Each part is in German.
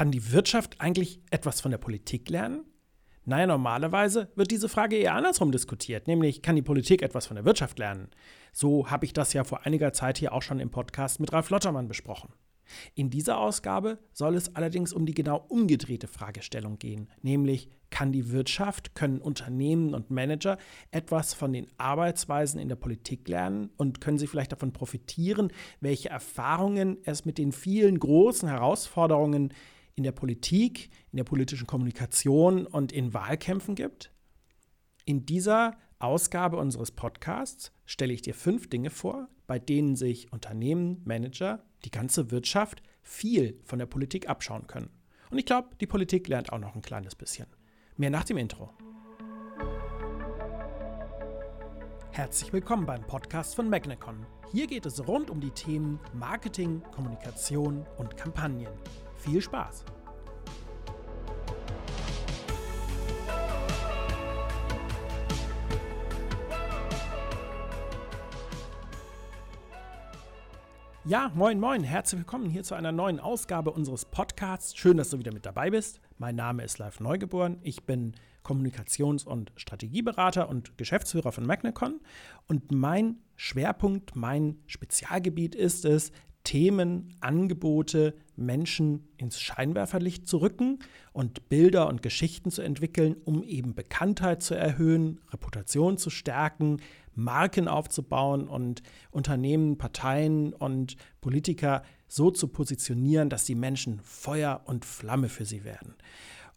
Kann die Wirtschaft eigentlich etwas von der Politik lernen? Naja, normalerweise wird diese Frage eher andersrum diskutiert, nämlich kann die Politik etwas von der Wirtschaft lernen? So habe ich das ja vor einiger Zeit hier auch schon im Podcast mit Ralf Lottermann besprochen. In dieser Ausgabe soll es allerdings um die genau umgedrehte Fragestellung gehen, nämlich kann die Wirtschaft, können Unternehmen und Manager etwas von den Arbeitsweisen in der Politik lernen und können sie vielleicht davon profitieren, welche Erfahrungen es mit den vielen großen Herausforderungen in der Politik, in der politischen Kommunikation und in Wahlkämpfen gibt? In dieser Ausgabe unseres Podcasts stelle ich dir fünf Dinge vor, bei denen sich Unternehmen, Manager, die ganze Wirtschaft viel von der Politik abschauen können. Und ich glaube, die Politik lernt auch noch ein kleines bisschen. Mehr nach dem Intro. Herzlich willkommen beim Podcast von Magnecon. Hier geht es rund um die Themen Marketing, Kommunikation und Kampagnen. Viel Spaß! Ja, moin, moin, herzlich willkommen hier zu einer neuen Ausgabe unseres Podcasts. Schön, dass du wieder mit dabei bist. Mein Name ist Live Neugeboren. Ich bin Kommunikations- und Strategieberater und Geschäftsführer von Magnecon. Und mein Schwerpunkt, mein Spezialgebiet ist es, Themen, Angebote, Menschen ins Scheinwerferlicht zu rücken und Bilder und Geschichten zu entwickeln, um eben Bekanntheit zu erhöhen, Reputation zu stärken, Marken aufzubauen und Unternehmen, Parteien und Politiker so zu positionieren, dass die Menschen Feuer und Flamme für sie werden.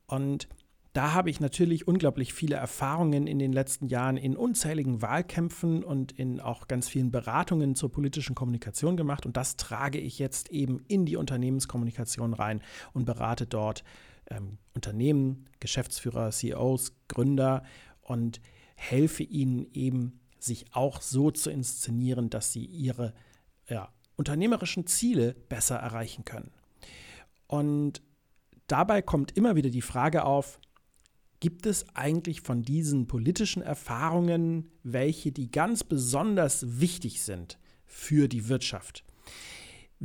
Und da habe ich natürlich unglaublich viele Erfahrungen in den letzten Jahren in unzähligen Wahlkämpfen und in auch ganz vielen Beratungen zur politischen Kommunikation gemacht. Und das trage ich jetzt eben in die Unternehmenskommunikation rein und berate dort ähm, Unternehmen, Geschäftsführer, CEOs, Gründer und helfe ihnen eben sich auch so zu inszenieren, dass sie ihre ja, unternehmerischen Ziele besser erreichen können. Und dabei kommt immer wieder die Frage auf, gibt es eigentlich von diesen politischen Erfahrungen welche, die ganz besonders wichtig sind für die Wirtschaft?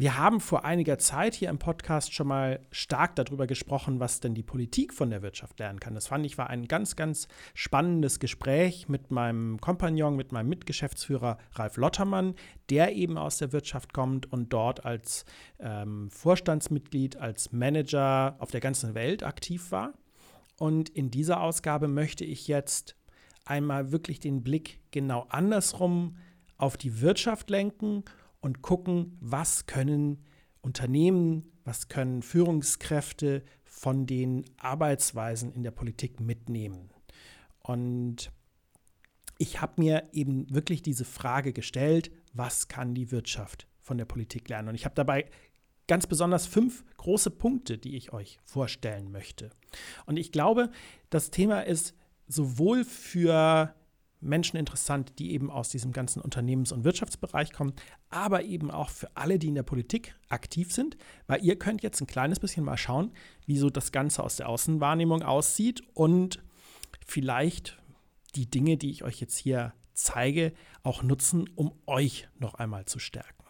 Wir haben vor einiger Zeit hier im Podcast schon mal stark darüber gesprochen, was denn die Politik von der Wirtschaft lernen kann. Das fand ich war ein ganz, ganz spannendes Gespräch mit meinem Kompagnon, mit meinem Mitgeschäftsführer Ralf Lottermann, der eben aus der Wirtschaft kommt und dort als ähm, Vorstandsmitglied, als Manager auf der ganzen Welt aktiv war. Und in dieser Ausgabe möchte ich jetzt einmal wirklich den Blick genau andersrum auf die Wirtschaft lenken und gucken, was können Unternehmen, was können Führungskräfte von den Arbeitsweisen in der Politik mitnehmen. Und ich habe mir eben wirklich diese Frage gestellt, was kann die Wirtschaft von der Politik lernen? Und ich habe dabei ganz besonders fünf große Punkte, die ich euch vorstellen möchte. Und ich glaube, das Thema ist sowohl für Menschen interessant, die eben aus diesem ganzen Unternehmens- und Wirtschaftsbereich kommen, aber eben auch für alle, die in der Politik aktiv sind, weil ihr könnt jetzt ein kleines bisschen mal schauen, wie so das Ganze aus der Außenwahrnehmung aussieht und vielleicht die Dinge, die ich euch jetzt hier zeige, auch nutzen, um euch noch einmal zu stärken.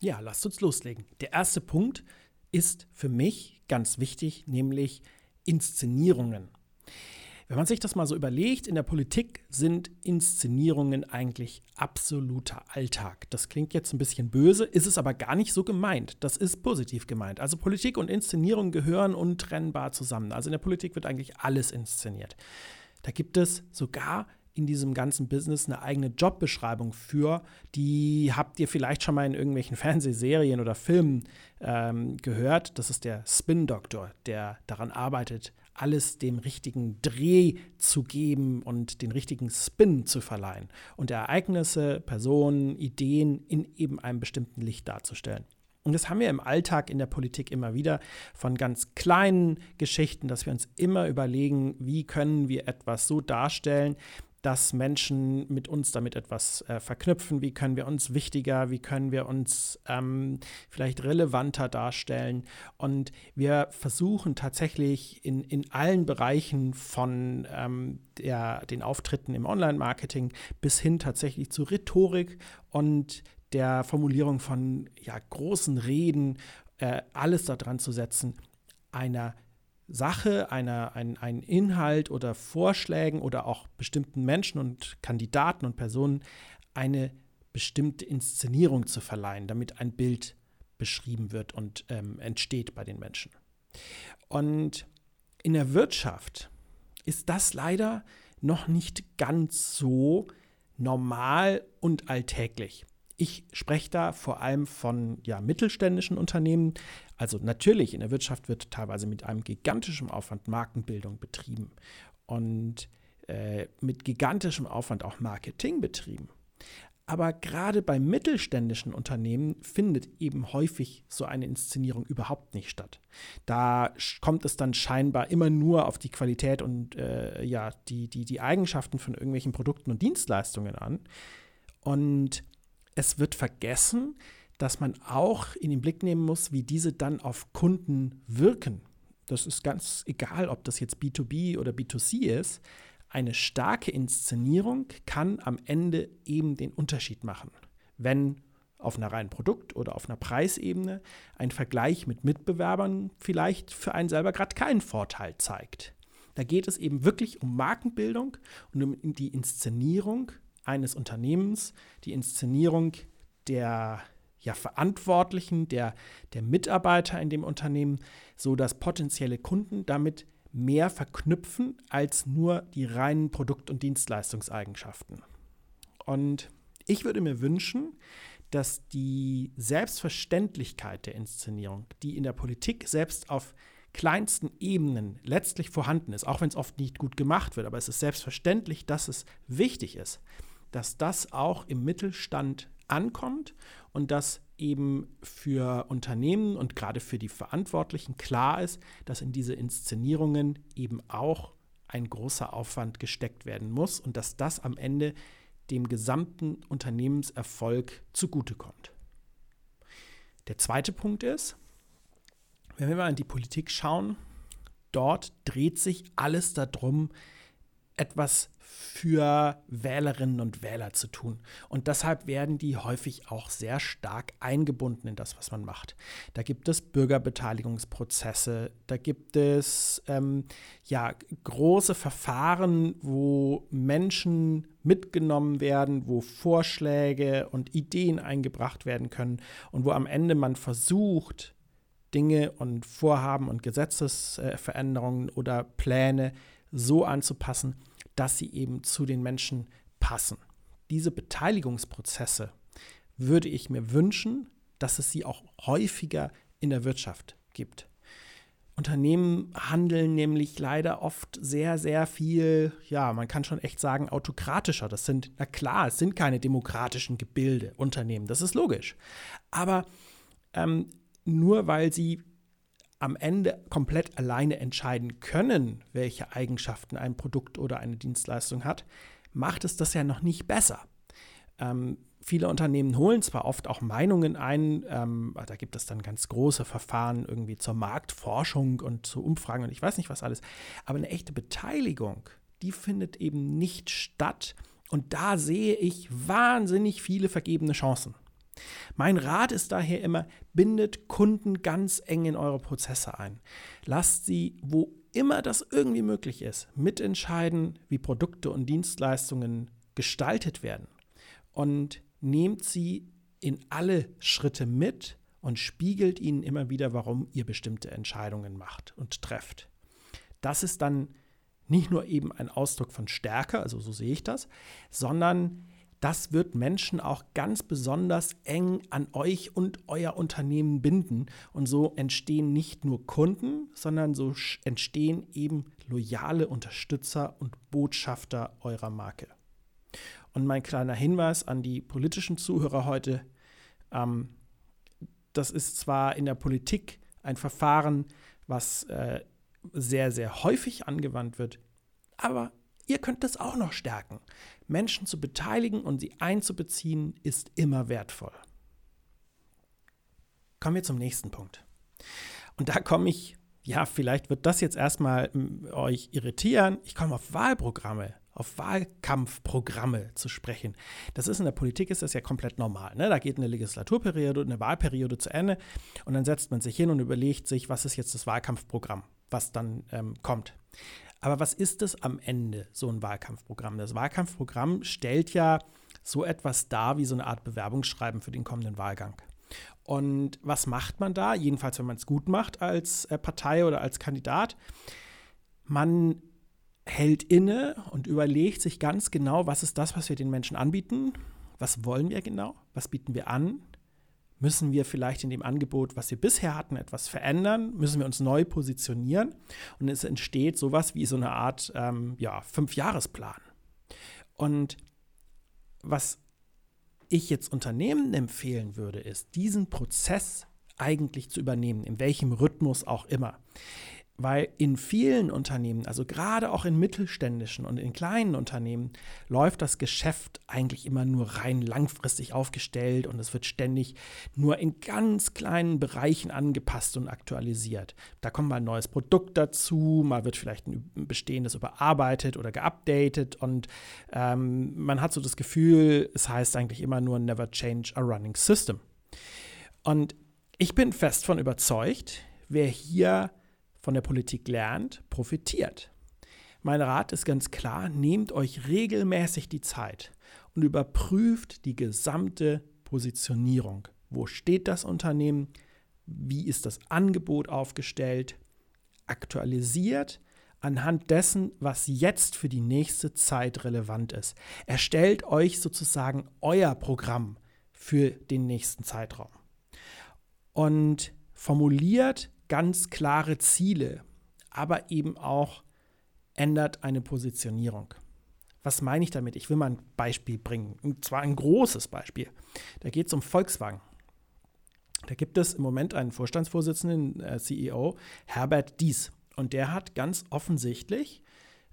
Ja, lasst uns loslegen. Der erste Punkt ist für mich ganz wichtig, nämlich Inszenierungen. Wenn man sich das mal so überlegt, in der Politik sind Inszenierungen eigentlich absoluter Alltag. Das klingt jetzt ein bisschen böse, ist es aber gar nicht so gemeint. Das ist positiv gemeint. Also Politik und Inszenierung gehören untrennbar zusammen. Also in der Politik wird eigentlich alles inszeniert. Da gibt es sogar in diesem ganzen Business eine eigene Jobbeschreibung für. Die habt ihr vielleicht schon mal in irgendwelchen Fernsehserien oder Filmen ähm, gehört. Das ist der Spin-Doktor, der daran arbeitet, alles dem richtigen Dreh zu geben und den richtigen Spin zu verleihen und Ereignisse, Personen, Ideen in eben einem bestimmten Licht darzustellen. Und das haben wir im Alltag in der Politik immer wieder von ganz kleinen Geschichten, dass wir uns immer überlegen, wie können wir etwas so darstellen, dass Menschen mit uns damit etwas äh, verknüpfen, wie können wir uns wichtiger, wie können wir uns ähm, vielleicht relevanter darstellen. Und wir versuchen tatsächlich in, in allen Bereichen von ähm, der, den Auftritten im Online-Marketing bis hin tatsächlich zu Rhetorik und der Formulierung von ja, großen Reden, äh, alles daran zu setzen, einer Sache, einer, ein, ein Inhalt oder Vorschlägen oder auch bestimmten Menschen und Kandidaten und Personen eine bestimmte Inszenierung zu verleihen, damit ein Bild beschrieben wird und ähm, entsteht bei den Menschen. Und in der Wirtschaft ist das leider noch nicht ganz so normal und alltäglich. Ich spreche da vor allem von ja, mittelständischen Unternehmen. Also natürlich, in der Wirtschaft wird teilweise mit einem gigantischen Aufwand Markenbildung betrieben und äh, mit gigantischem Aufwand auch Marketing betrieben. Aber gerade bei mittelständischen Unternehmen findet eben häufig so eine Inszenierung überhaupt nicht statt. Da kommt es dann scheinbar immer nur auf die Qualität und äh, ja, die, die, die Eigenschaften von irgendwelchen Produkten und Dienstleistungen an. Und es wird vergessen, dass man auch in den Blick nehmen muss, wie diese dann auf Kunden wirken. Das ist ganz egal, ob das jetzt B2B oder B2C ist eine starke Inszenierung kann am Ende eben den Unterschied machen. Wenn auf einer reinen Produkt- oder auf einer Preisebene ein Vergleich mit Mitbewerbern vielleicht für einen selber gerade keinen Vorteil zeigt. Da geht es eben wirklich um Markenbildung und um die Inszenierung eines Unternehmens, die Inszenierung der ja, Verantwortlichen, der, der Mitarbeiter in dem Unternehmen, so dass potenzielle Kunden damit mehr verknüpfen als nur die reinen Produkt- und Dienstleistungseigenschaften. Und ich würde mir wünschen, dass die Selbstverständlichkeit der Inszenierung, die in der Politik selbst auf kleinsten Ebenen letztlich vorhanden ist, auch wenn es oft nicht gut gemacht wird, aber es ist selbstverständlich, dass es wichtig ist, dass das auch im Mittelstand ankommt und dass eben für Unternehmen und gerade für die Verantwortlichen klar ist, dass in diese Inszenierungen eben auch ein großer Aufwand gesteckt werden muss und dass das am Ende dem gesamten Unternehmenserfolg zugutekommt. Der zweite Punkt ist, wenn wir mal in die Politik schauen, dort dreht sich alles darum, etwas für Wählerinnen und Wähler zu tun. Und deshalb werden die häufig auch sehr stark eingebunden in das, was man macht. Da gibt es Bürgerbeteiligungsprozesse, da gibt es ähm, ja große Verfahren, wo Menschen mitgenommen werden, wo Vorschläge und Ideen eingebracht werden können und wo am Ende man versucht, Dinge und Vorhaben und Gesetzesveränderungen oder Pläne so anzupassen, dass sie eben zu den Menschen passen. Diese Beteiligungsprozesse würde ich mir wünschen, dass es sie auch häufiger in der Wirtschaft gibt. Unternehmen handeln nämlich leider oft sehr, sehr viel, ja, man kann schon echt sagen, autokratischer. Das sind, na klar, es sind keine demokratischen Gebilde, Unternehmen, das ist logisch. Aber ähm, nur weil sie am Ende komplett alleine entscheiden können, welche Eigenschaften ein Produkt oder eine Dienstleistung hat, macht es das ja noch nicht besser. Ähm, viele Unternehmen holen zwar oft auch Meinungen ein, ähm, da gibt es dann ganz große Verfahren irgendwie zur Marktforschung und zu Umfragen und ich weiß nicht was alles, aber eine echte Beteiligung, die findet eben nicht statt und da sehe ich wahnsinnig viele vergebene Chancen. Mein Rat ist daher immer, bindet Kunden ganz eng in eure Prozesse ein. Lasst sie, wo immer das irgendwie möglich ist, mitentscheiden, wie Produkte und Dienstleistungen gestaltet werden. Und nehmt sie in alle Schritte mit und spiegelt ihnen immer wieder, warum ihr bestimmte Entscheidungen macht und trefft. Das ist dann nicht nur eben ein Ausdruck von Stärke, also so sehe ich das, sondern das wird Menschen auch ganz besonders eng an euch und euer Unternehmen binden. Und so entstehen nicht nur Kunden, sondern so entstehen eben loyale Unterstützer und Botschafter eurer Marke. Und mein kleiner Hinweis an die politischen Zuhörer heute, ähm, das ist zwar in der Politik ein Verfahren, was äh, sehr, sehr häufig angewandt wird, aber ihr könnt das auch noch stärken. Menschen zu beteiligen und sie einzubeziehen, ist immer wertvoll. Kommen wir zum nächsten Punkt. Und da komme ich, ja, vielleicht wird das jetzt erstmal hm, euch irritieren. Ich komme auf Wahlprogramme auf Wahlkampfprogramme zu sprechen. Das ist in der Politik ist das ja komplett normal. Ne? Da geht eine Legislaturperiode, eine Wahlperiode zu Ende und dann setzt man sich hin und überlegt sich, was ist jetzt das Wahlkampfprogramm, was dann ähm, kommt. Aber was ist es am Ende, so ein Wahlkampfprogramm? Das Wahlkampfprogramm stellt ja so etwas dar wie so eine Art Bewerbungsschreiben für den kommenden Wahlgang. Und was macht man da? Jedenfalls, wenn man es gut macht als äh, Partei oder als Kandidat. Man hält inne und überlegt sich ganz genau, was ist das, was wir den Menschen anbieten? Was wollen wir genau? Was bieten wir an? Müssen wir vielleicht in dem Angebot, was wir bisher hatten, etwas verändern? Müssen wir uns neu positionieren? Und es entsteht sowas wie so eine Art ähm, ja, Fünfjahresplan. Und was ich jetzt Unternehmen empfehlen würde, ist, diesen Prozess eigentlich zu übernehmen, in welchem Rhythmus auch immer. Weil in vielen Unternehmen, also gerade auch in mittelständischen und in kleinen Unternehmen, läuft das Geschäft eigentlich immer nur rein langfristig aufgestellt und es wird ständig nur in ganz kleinen Bereichen angepasst und aktualisiert. Da kommt mal ein neues Produkt dazu, mal wird vielleicht ein bestehendes überarbeitet oder geupdatet und ähm, man hat so das Gefühl, es heißt eigentlich immer nur Never change a running system. Und ich bin fest von überzeugt, wer hier von der Politik lernt, profitiert. Mein Rat ist ganz klar, nehmt euch regelmäßig die Zeit und überprüft die gesamte Positionierung. Wo steht das Unternehmen? Wie ist das Angebot aufgestellt? Aktualisiert anhand dessen, was jetzt für die nächste Zeit relevant ist. Erstellt euch sozusagen euer Programm für den nächsten Zeitraum. Und formuliert ganz klare Ziele, aber eben auch ändert eine Positionierung. Was meine ich damit? Ich will mal ein Beispiel bringen, und zwar ein großes Beispiel. Da geht es um Volkswagen. Da gibt es im Moment einen Vorstandsvorsitzenden, äh, CEO, Herbert Dies. Und der hat ganz offensichtlich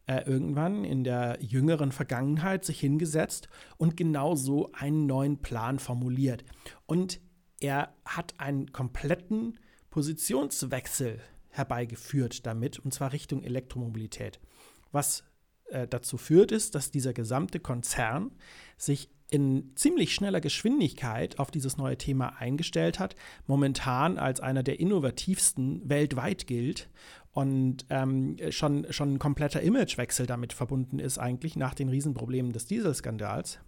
äh, irgendwann in der jüngeren Vergangenheit sich hingesetzt und genau so einen neuen Plan formuliert. Und er hat einen kompletten Positionswechsel herbeigeführt damit, und zwar Richtung Elektromobilität. Was äh, dazu führt, ist, dass dieser gesamte Konzern sich in ziemlich schneller Geschwindigkeit auf dieses neue Thema eingestellt hat, momentan als einer der innovativsten weltweit gilt und ähm, schon, schon ein kompletter Imagewechsel damit verbunden ist, eigentlich nach den Riesenproblemen des Dieselskandals.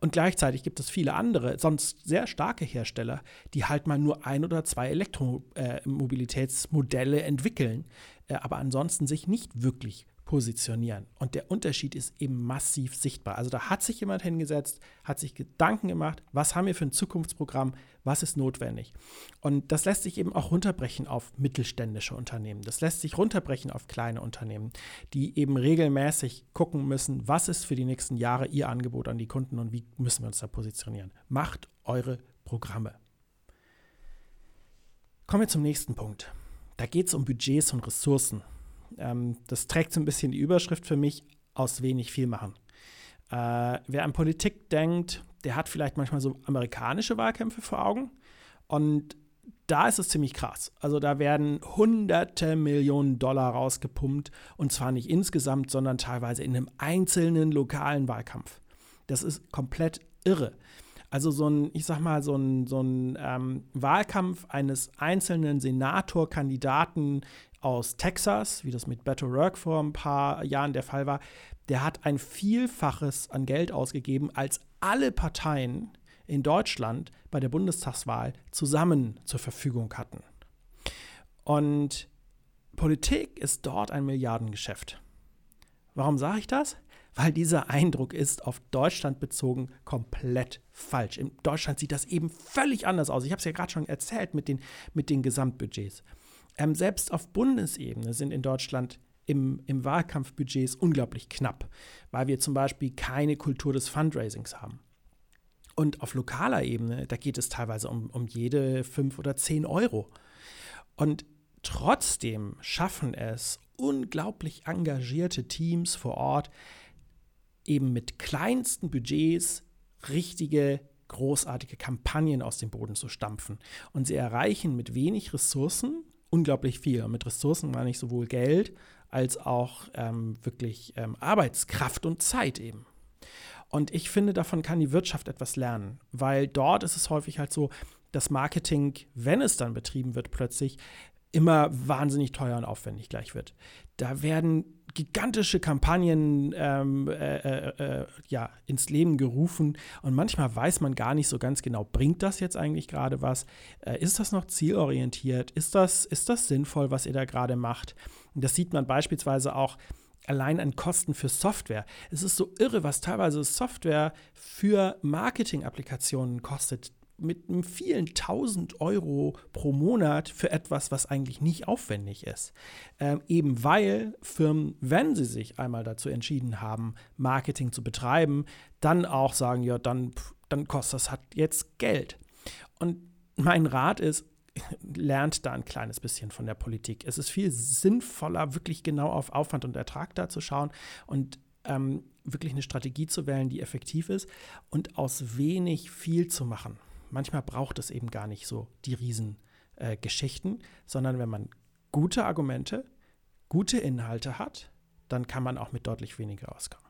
Und gleichzeitig gibt es viele andere, sonst sehr starke Hersteller, die halt mal nur ein oder zwei Elektromobilitätsmodelle entwickeln, äh, aber ansonsten sich nicht wirklich positionieren. Und der Unterschied ist eben massiv sichtbar. Also da hat sich jemand hingesetzt, hat sich Gedanken gemacht, was haben wir für ein Zukunftsprogramm, was ist notwendig. Und das lässt sich eben auch runterbrechen auf mittelständische Unternehmen. Das lässt sich runterbrechen auf kleine Unternehmen, die eben regelmäßig gucken müssen, was ist für die nächsten Jahre ihr Angebot an die Kunden und wie müssen wir uns da positionieren. Macht eure Programme. Kommen wir zum nächsten Punkt. Da geht es um Budgets und Ressourcen. Ähm, das trägt so ein bisschen die Überschrift für mich, aus wenig viel machen. Äh, wer an Politik denkt, der hat vielleicht manchmal so amerikanische Wahlkämpfe vor Augen. Und da ist es ziemlich krass. Also da werden hunderte Millionen Dollar rausgepumpt und zwar nicht insgesamt, sondern teilweise in einem einzelnen lokalen Wahlkampf. Das ist komplett irre. Also so ein, ich sag mal, so ein, so ein ähm, Wahlkampf eines einzelnen Senatorkandidaten aus Texas, wie das mit Beto O'Rourke vor ein paar Jahren der Fall war, der hat ein Vielfaches an Geld ausgegeben, als alle Parteien in Deutschland bei der Bundestagswahl zusammen zur Verfügung hatten. Und Politik ist dort ein Milliardengeschäft. Warum sage ich das? Weil dieser Eindruck ist auf Deutschland bezogen komplett falsch. In Deutschland sieht das eben völlig anders aus. Ich habe es ja gerade schon erzählt mit den, mit den Gesamtbudgets. Ähm, selbst auf Bundesebene sind in Deutschland im, im Wahlkampf Budgets unglaublich knapp, weil wir zum Beispiel keine Kultur des Fundraisings haben. Und auf lokaler Ebene, da geht es teilweise um, um jede fünf oder zehn Euro. Und trotzdem schaffen es unglaublich engagierte Teams vor Ort, eben mit kleinsten Budgets richtige, großartige Kampagnen aus dem Boden zu stampfen. Und sie erreichen mit wenig Ressourcen unglaublich viel. Und mit Ressourcen meine ich sowohl Geld als auch ähm, wirklich ähm, Arbeitskraft und Zeit eben. Und ich finde, davon kann die Wirtschaft etwas lernen, weil dort ist es häufig halt so, dass Marketing, wenn es dann betrieben wird, plötzlich immer wahnsinnig teuer und aufwendig gleich wird. Da werden gigantische Kampagnen ähm, äh, äh, äh, ja, ins Leben gerufen und manchmal weiß man gar nicht so ganz genau, bringt das jetzt eigentlich gerade was? Äh, ist das noch zielorientiert? Ist das, ist das sinnvoll, was ihr da gerade macht? Und das sieht man beispielsweise auch allein an Kosten für Software. Es ist so irre, was teilweise Software für Marketing-Applikationen kostet mit vielen tausend Euro pro Monat für etwas, was eigentlich nicht aufwendig ist. Ähm, eben weil Firmen, wenn sie sich einmal dazu entschieden haben, Marketing zu betreiben, dann auch sagen, ja, dann, dann kostet das halt jetzt Geld. Und mein Rat ist, lernt da ein kleines bisschen von der Politik. Es ist viel sinnvoller, wirklich genau auf Aufwand und Ertrag da zu schauen und ähm, wirklich eine Strategie zu wählen, die effektiv ist und aus wenig viel zu machen manchmal braucht es eben gar nicht so die Riesengeschichten, äh, sondern wenn man gute Argumente, gute Inhalte hat, dann kann man auch mit deutlich weniger auskommen.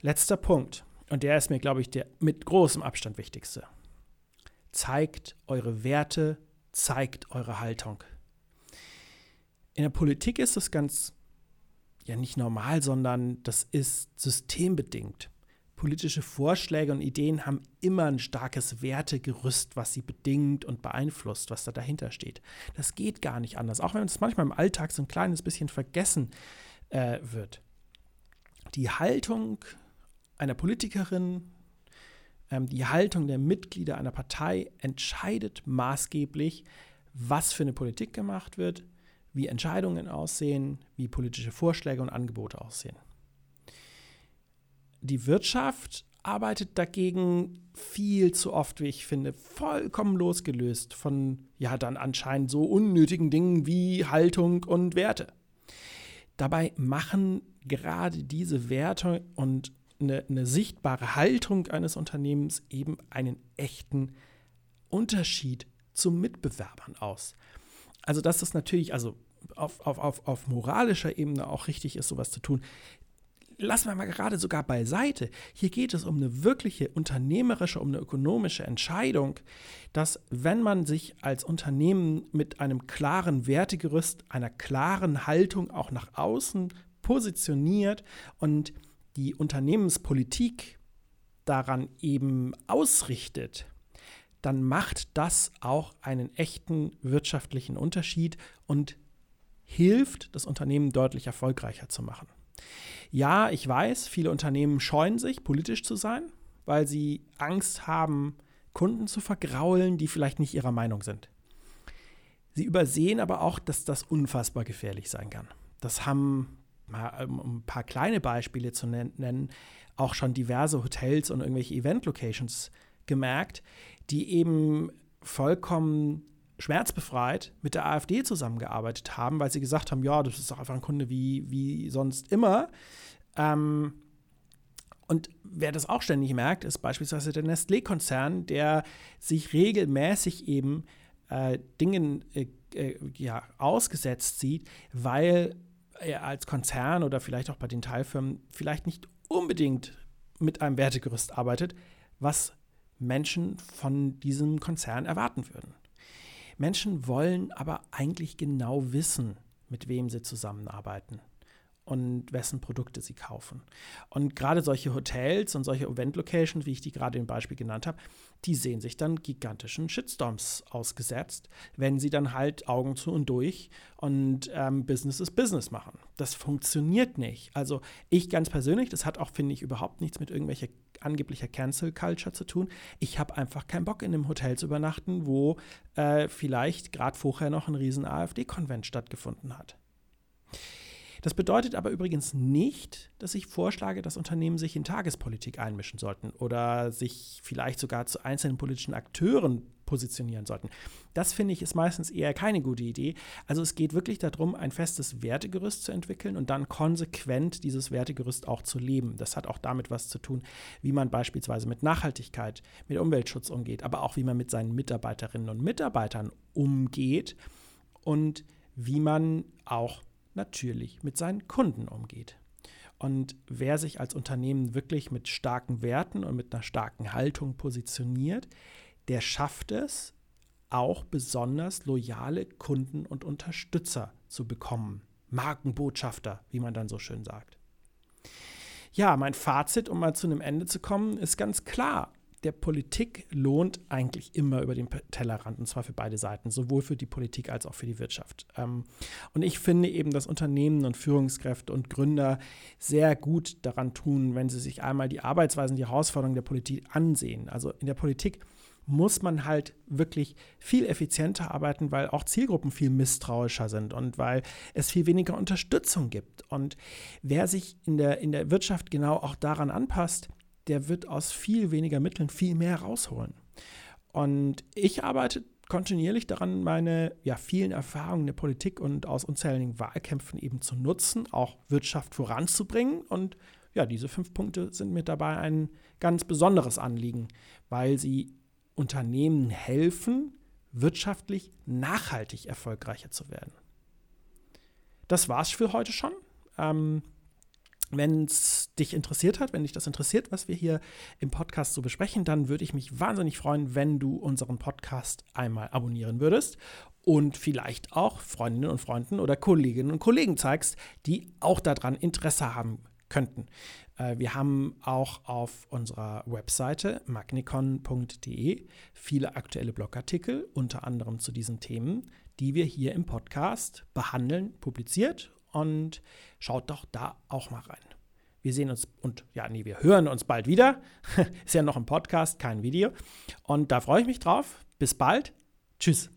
Letzter Punkt, und der ist mir, glaube ich, der mit großem Abstand wichtigste. Zeigt eure Werte, zeigt eure Haltung. In der Politik ist das ganz, ja nicht normal, sondern das ist systembedingt politische Vorschläge und Ideen haben immer ein starkes Wertegerüst, was sie bedingt und beeinflusst, was da dahinter steht. Das geht gar nicht anders, auch wenn es manchmal im Alltag so ein kleines bisschen vergessen äh, wird. Die Haltung einer Politikerin, ähm, die Haltung der Mitglieder einer Partei entscheidet maßgeblich, was für eine Politik gemacht wird, wie Entscheidungen aussehen, wie politische Vorschläge und Angebote aussehen. Die Wirtschaft arbeitet dagegen viel zu oft, wie ich finde, vollkommen losgelöst von ja dann anscheinend so unnötigen Dingen wie Haltung und Werte. Dabei machen gerade diese Werte und eine, eine sichtbare Haltung eines Unternehmens eben einen echten Unterschied zu Mitbewerbern aus. Also, dass das natürlich, also auf, auf, auf, auf moralischer Ebene auch richtig ist, sowas zu tun, lassen wir mal gerade sogar beiseite. Hier geht es um eine wirkliche unternehmerische, um eine ökonomische Entscheidung, dass wenn man sich als Unternehmen mit einem klaren Wertegerüst, einer klaren Haltung auch nach außen positioniert und die Unternehmenspolitik daran eben ausrichtet, dann macht das auch einen echten wirtschaftlichen Unterschied und hilft, das Unternehmen deutlich erfolgreicher zu machen. Ja, ich weiß, viele Unternehmen scheuen sich, politisch zu sein, weil sie Angst haben, Kunden zu vergraulen, die vielleicht nicht ihrer Meinung sind. Sie übersehen aber auch, dass das unfassbar gefährlich sein kann. Das haben, um ein paar kleine Beispiele zu nennen, auch schon diverse Hotels und irgendwelche Event-Locations gemerkt, die eben vollkommen schmerzbefreit mit der AfD zusammengearbeitet haben, weil sie gesagt haben, ja, das ist doch einfach ein Kunde wie, wie sonst immer. Ähm, und wer das auch ständig merkt, ist beispielsweise der Nestlé-Konzern, der sich regelmäßig eben äh, Dingen äh, äh, ja, ausgesetzt sieht, weil er als Konzern oder vielleicht auch bei den Teilfirmen vielleicht nicht unbedingt mit einem Wertegerüst arbeitet, was Menschen von diesem Konzern erwarten würden. Menschen wollen aber eigentlich genau wissen, mit wem sie zusammenarbeiten und wessen Produkte sie kaufen. Und gerade solche Hotels und solche Event-Locations, wie ich die gerade im Beispiel genannt habe, die sehen sich dann gigantischen Shitstorms ausgesetzt, wenn sie dann halt Augen zu und durch und ähm, Business ist Business machen. Das funktioniert nicht. Also ich ganz persönlich, das hat auch, finde ich, überhaupt nichts mit irgendwelcher angeblicher Cancel Culture zu tun. Ich habe einfach keinen Bock, in einem Hotel zu übernachten, wo äh, vielleicht gerade vorher noch ein riesen AfD-Konvent stattgefunden hat. Das bedeutet aber übrigens nicht, dass ich vorschlage, dass Unternehmen sich in Tagespolitik einmischen sollten oder sich vielleicht sogar zu einzelnen politischen Akteuren positionieren sollten. Das finde ich ist meistens eher keine gute Idee. Also es geht wirklich darum, ein festes Wertegerüst zu entwickeln und dann konsequent dieses Wertegerüst auch zu leben. Das hat auch damit was zu tun, wie man beispielsweise mit Nachhaltigkeit, mit Umweltschutz umgeht, aber auch wie man mit seinen Mitarbeiterinnen und Mitarbeitern umgeht und wie man auch natürlich mit seinen Kunden umgeht. Und wer sich als Unternehmen wirklich mit starken Werten und mit einer starken Haltung positioniert, der schafft es, auch besonders loyale Kunden und Unterstützer zu bekommen. Markenbotschafter, wie man dann so schön sagt. Ja, mein Fazit, um mal zu einem Ende zu kommen, ist ganz klar der Politik lohnt eigentlich immer über den Tellerrand, und zwar für beide Seiten, sowohl für die Politik als auch für die Wirtschaft. Ähm, und ich finde eben, dass Unternehmen und Führungskräfte und Gründer sehr gut daran tun, wenn sie sich einmal die Arbeitsweisen, die Herausforderungen der Politik ansehen. Also in der Politik muss man halt wirklich viel effizienter arbeiten, weil auch Zielgruppen viel misstrauischer sind und weil es viel weniger Unterstützung gibt. Und wer sich in der, in der Wirtschaft genau auch daran anpasst, der wird aus viel weniger Mitteln viel mehr rausholen. Und ich arbeite kontinuierlich daran, meine ja, vielen Erfahrungen in der Politik und aus unzähligen Wahlkämpfen eben zu nutzen, auch Wirtschaft voranzubringen. Und ja, diese fünf Punkte sind mir dabei ein ganz besonderes Anliegen, weil sie Unternehmen helfen, wirtschaftlich nachhaltig erfolgreicher zu werden. Das war's für heute schon. Ähm, wenn es dich interessiert hat, wenn dich das interessiert, was wir hier im Podcast so besprechen, dann würde ich mich wahnsinnig freuen, wenn du unseren Podcast einmal abonnieren würdest und vielleicht auch Freundinnen und Freunden oder Kolleginnen und Kollegen zeigst, die auch daran Interesse haben könnten. Äh, wir haben auch auf unserer Webseite magnicon.de viele aktuelle Blogartikel, unter anderem zu diesen Themen, die wir hier im Podcast behandeln, publiziert und schaut doch da auch mal rein. Wir sehen uns und ja, nee, wir hören uns bald wieder. Ist ja noch ein Podcast, kein Video. Und da freue ich mich drauf. Bis bald. Tschüss.